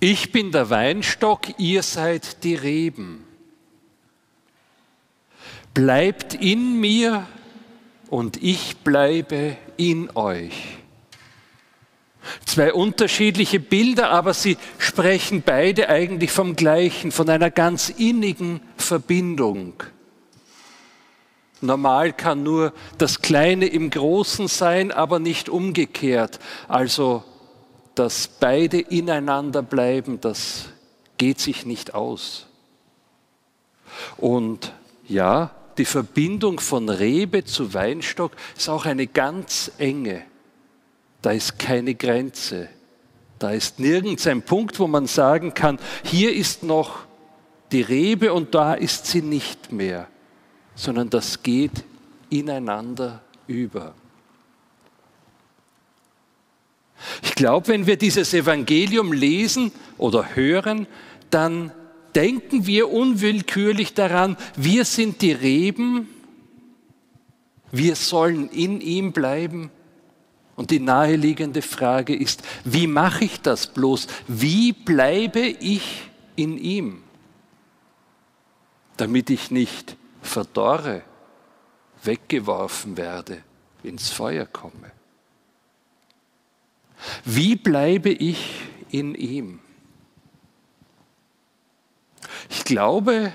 Ich bin der Weinstock, ihr seid die Reben. Bleibt in mir und ich bleibe in euch. Zwei unterschiedliche Bilder, aber sie sprechen beide eigentlich vom gleichen, von einer ganz innigen Verbindung. Normal kann nur das Kleine im Großen sein, aber nicht umgekehrt. Also, dass beide ineinander bleiben, das geht sich nicht aus. Und ja, die Verbindung von Rebe zu Weinstock ist auch eine ganz enge. Da ist keine Grenze. Da ist nirgends ein Punkt, wo man sagen kann, hier ist noch die Rebe und da ist sie nicht mehr, sondern das geht ineinander über. Ich glaube, wenn wir dieses Evangelium lesen oder hören, dann denken wir unwillkürlich daran, wir sind die Reben, wir sollen in ihm bleiben und die naheliegende Frage ist, wie mache ich das bloß? Wie bleibe ich in ihm? Damit ich nicht verdorre, weggeworfen werde, ins Feuer komme. Wie bleibe ich in ihm? Ich glaube,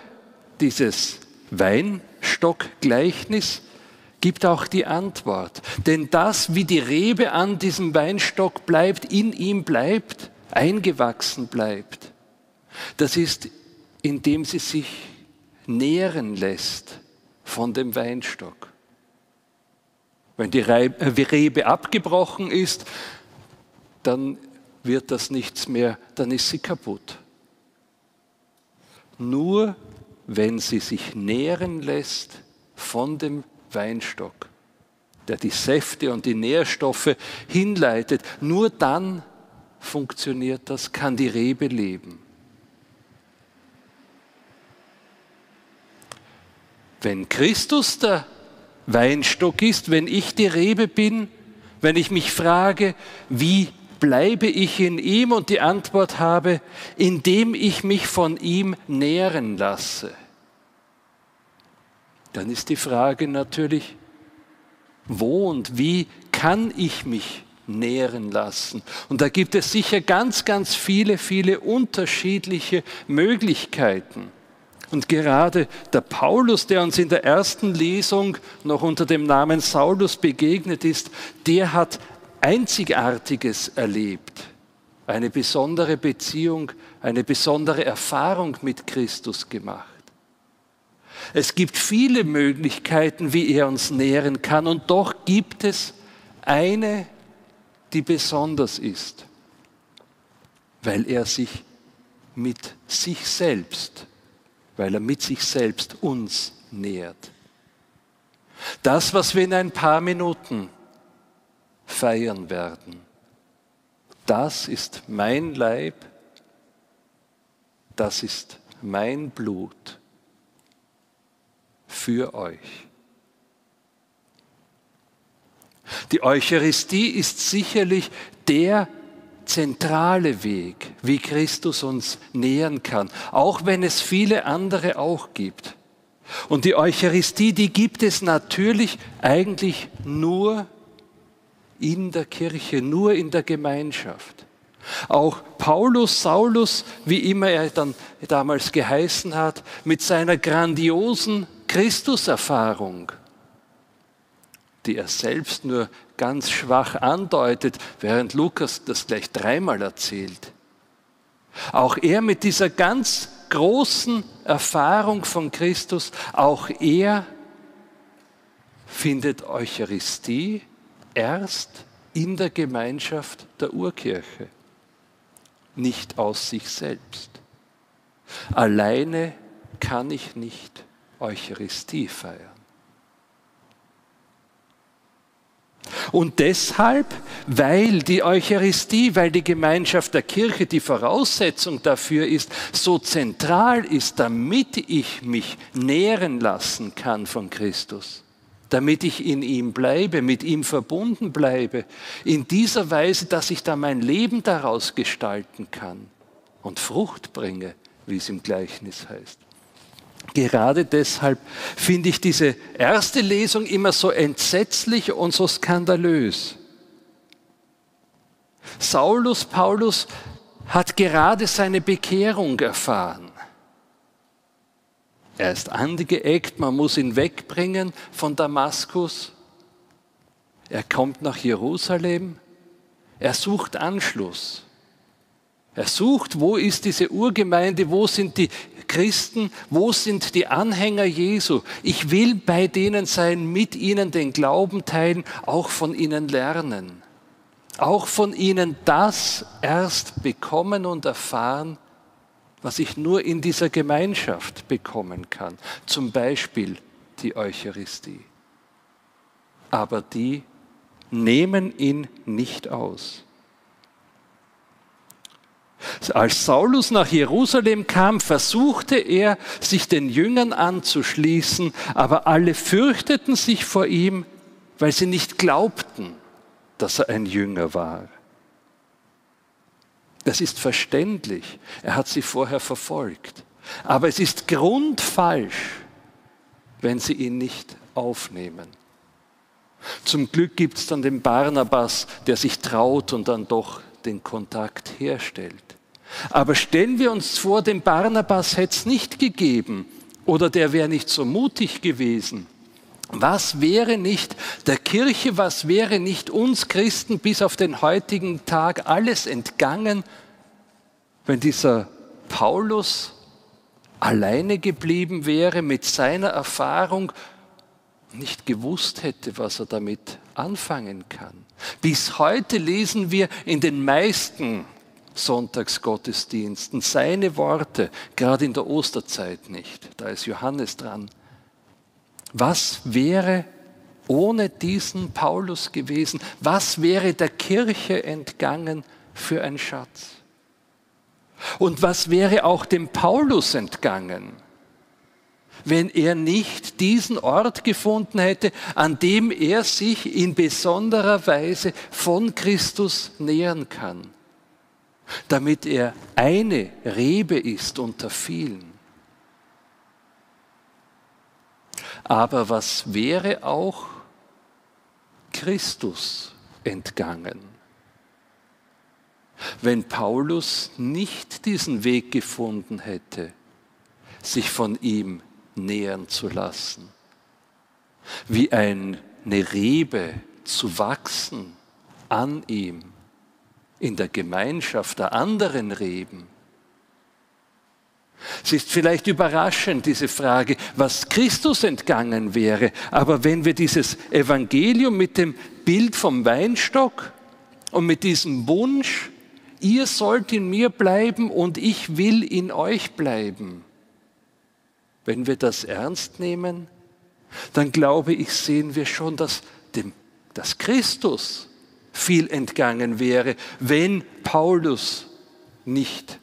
dieses Weinstockgleichnis gibt auch die Antwort. Denn das, wie die Rebe an diesem Weinstock bleibt, in ihm bleibt, eingewachsen bleibt, das ist, indem sie sich nähren lässt von dem Weinstock. Wenn die äh, Rebe abgebrochen ist, dann wird das nichts mehr, dann ist sie kaputt. Nur wenn sie sich nähren lässt von dem Weinstock, der die Säfte und die Nährstoffe hinleitet. Nur dann funktioniert das, kann die Rebe leben. Wenn Christus der Weinstock ist, wenn ich die Rebe bin, wenn ich mich frage, wie bleibe ich in ihm und die Antwort habe, indem ich mich von ihm nähren lasse dann ist die Frage natürlich, wo und wie kann ich mich nähren lassen? Und da gibt es sicher ganz, ganz viele, viele unterschiedliche Möglichkeiten. Und gerade der Paulus, der uns in der ersten Lesung noch unter dem Namen Saulus begegnet ist, der hat Einzigartiges erlebt. Eine besondere Beziehung, eine besondere Erfahrung mit Christus gemacht. Es gibt viele Möglichkeiten, wie er uns nähren kann und doch gibt es eine, die besonders ist, weil er sich mit sich selbst, weil er mit sich selbst uns nährt. Das, was wir in ein paar Minuten feiern werden, das ist mein Leib, das ist mein Blut für euch. Die Eucharistie ist sicherlich der zentrale Weg, wie Christus uns nähern kann, auch wenn es viele andere auch gibt. Und die Eucharistie, die gibt es natürlich eigentlich nur in der Kirche, nur in der Gemeinschaft. Auch Paulus, Saulus, wie immer er dann damals geheißen hat, mit seiner grandiosen Christuserfahrung, die er selbst nur ganz schwach andeutet, während Lukas das gleich dreimal erzählt. Auch er mit dieser ganz großen Erfahrung von Christus, auch er findet Eucharistie erst in der Gemeinschaft der Urkirche, nicht aus sich selbst. Alleine kann ich nicht Eucharistie feiern. Und deshalb, weil die Eucharistie, weil die Gemeinschaft der Kirche die Voraussetzung dafür ist, so zentral ist, damit ich mich nähren lassen kann von Christus, damit ich in ihm bleibe, mit ihm verbunden bleibe, in dieser Weise, dass ich da mein Leben daraus gestalten kann, und Frucht bringe, wie es im Gleichnis heißt. Gerade deshalb finde ich diese erste Lesung immer so entsetzlich und so skandalös. Saulus Paulus hat gerade seine Bekehrung erfahren. Er ist angeeckt, man muss ihn wegbringen von Damaskus. Er kommt nach Jerusalem. Er sucht Anschluss. Er sucht, wo ist diese Urgemeinde, wo sind die Christen, wo sind die Anhänger Jesu. Ich will bei denen sein, mit ihnen den Glauben teilen, auch von ihnen lernen. Auch von ihnen das erst bekommen und erfahren, was ich nur in dieser Gemeinschaft bekommen kann. Zum Beispiel die Eucharistie. Aber die nehmen ihn nicht aus. Als Saulus nach Jerusalem kam, versuchte er, sich den Jüngern anzuschließen, aber alle fürchteten sich vor ihm, weil sie nicht glaubten, dass er ein Jünger war. Das ist verständlich. Er hat sie vorher verfolgt. Aber es ist grundfalsch, wenn sie ihn nicht aufnehmen. Zum Glück gibt es dann den Barnabas, der sich traut und dann doch den Kontakt herstellt. Aber stellen wir uns vor, den Barnabas hätte es nicht gegeben oder der wäre nicht so mutig gewesen. Was wäre nicht der Kirche, was wäre nicht uns Christen bis auf den heutigen Tag alles entgangen, wenn dieser Paulus alleine geblieben wäre mit seiner Erfahrung, nicht gewusst hätte, was er damit anfangen kann. Bis heute lesen wir in den meisten Sonntagsgottesdiensten seine Worte, gerade in der Osterzeit nicht. Da ist Johannes dran. Was wäre ohne diesen Paulus gewesen? Was wäre der Kirche entgangen für ein Schatz? Und was wäre auch dem Paulus entgangen? wenn er nicht diesen Ort gefunden hätte, an dem er sich in besonderer Weise von Christus nähern kann, damit er eine Rebe ist unter vielen. Aber was wäre auch Christus entgangen, wenn Paulus nicht diesen Weg gefunden hätte, sich von ihm nähern zu lassen. Wie eine Rebe zu wachsen an ihm, in der Gemeinschaft der anderen Reben. Es ist vielleicht überraschend, diese Frage, was Christus entgangen wäre, aber wenn wir dieses Evangelium mit dem Bild vom Weinstock und mit diesem Wunsch, ihr sollt in mir bleiben und ich will in euch bleiben, wenn wir das ernst nehmen, dann glaube ich, sehen wir schon, dass, dem, dass Christus viel entgangen wäre, wenn Paulus nicht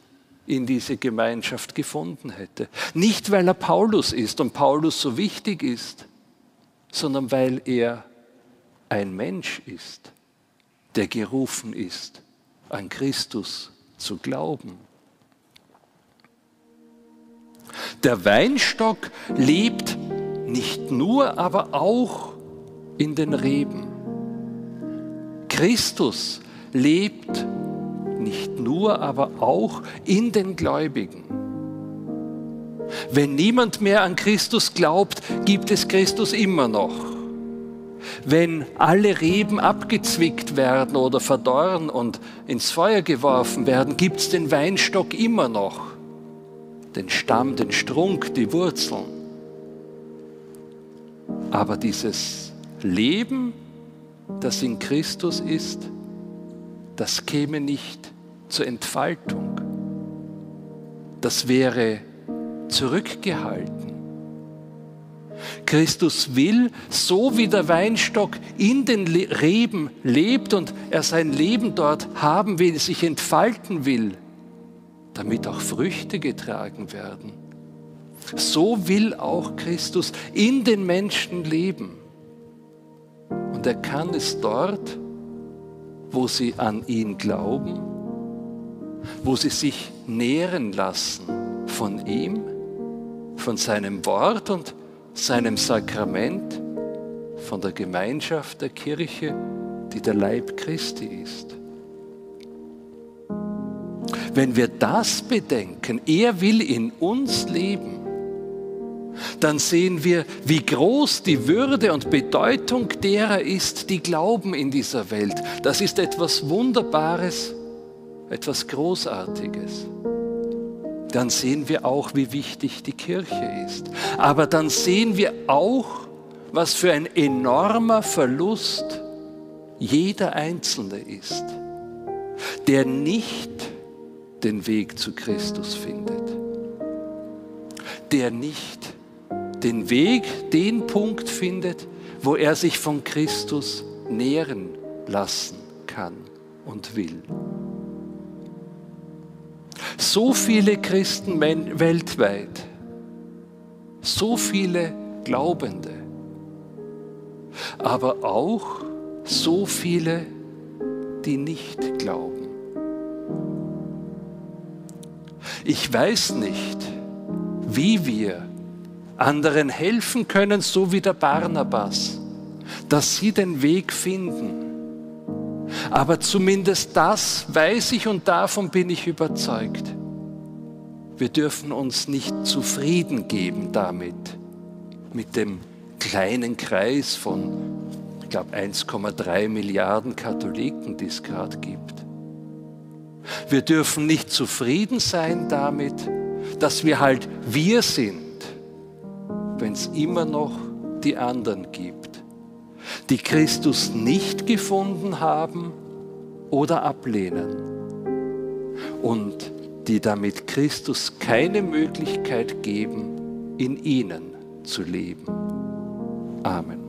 in diese Gemeinschaft gefunden hätte. Nicht, weil er Paulus ist und Paulus so wichtig ist, sondern weil er ein Mensch ist, der gerufen ist, an Christus zu glauben. Der Weinstock lebt nicht nur, aber auch in den Reben. Christus lebt nicht nur, aber auch in den Gläubigen. Wenn niemand mehr an Christus glaubt, gibt es Christus immer noch. Wenn alle Reben abgezwickt werden oder verdorren und ins Feuer geworfen werden, gibt es den Weinstock immer noch den Stamm, den Strunk, die Wurzeln. Aber dieses Leben, das in Christus ist, das käme nicht zur Entfaltung. Das wäre zurückgehalten. Christus will, so wie der Weinstock in den Reben lebt und er sein Leben dort haben will, sich entfalten will, damit auch Früchte getragen werden. So will auch Christus in den Menschen leben. Und er kann es dort, wo sie an ihn glauben, wo sie sich nähren lassen von ihm, von seinem Wort und seinem Sakrament, von der Gemeinschaft der Kirche, die der Leib Christi ist. Wenn wir das bedenken, er will in uns leben, dann sehen wir, wie groß die Würde und Bedeutung derer ist, die glauben in dieser Welt. Das ist etwas Wunderbares, etwas Großartiges. Dann sehen wir auch, wie wichtig die Kirche ist. Aber dann sehen wir auch, was für ein enormer Verlust jeder Einzelne ist, der nicht den Weg zu Christus findet, der nicht den Weg, den Punkt findet, wo er sich von Christus nähren lassen kann und will. So viele Christen weltweit, so viele Glaubende, aber auch so viele, die nicht glauben. Ich weiß nicht, wie wir anderen helfen können, so wie der Barnabas, dass sie den Weg finden. Aber zumindest das weiß ich und davon bin ich überzeugt. Wir dürfen uns nicht zufrieden geben damit, mit dem kleinen Kreis von, ich glaube, 1,3 Milliarden Katholiken, die es gerade gibt. Wir dürfen nicht zufrieden sein damit, dass wir halt wir sind wenn es immer noch die anderen gibt, die Christus nicht gefunden haben oder ablehnen und die damit Christus keine Möglichkeit geben, in ihnen zu leben. Amen.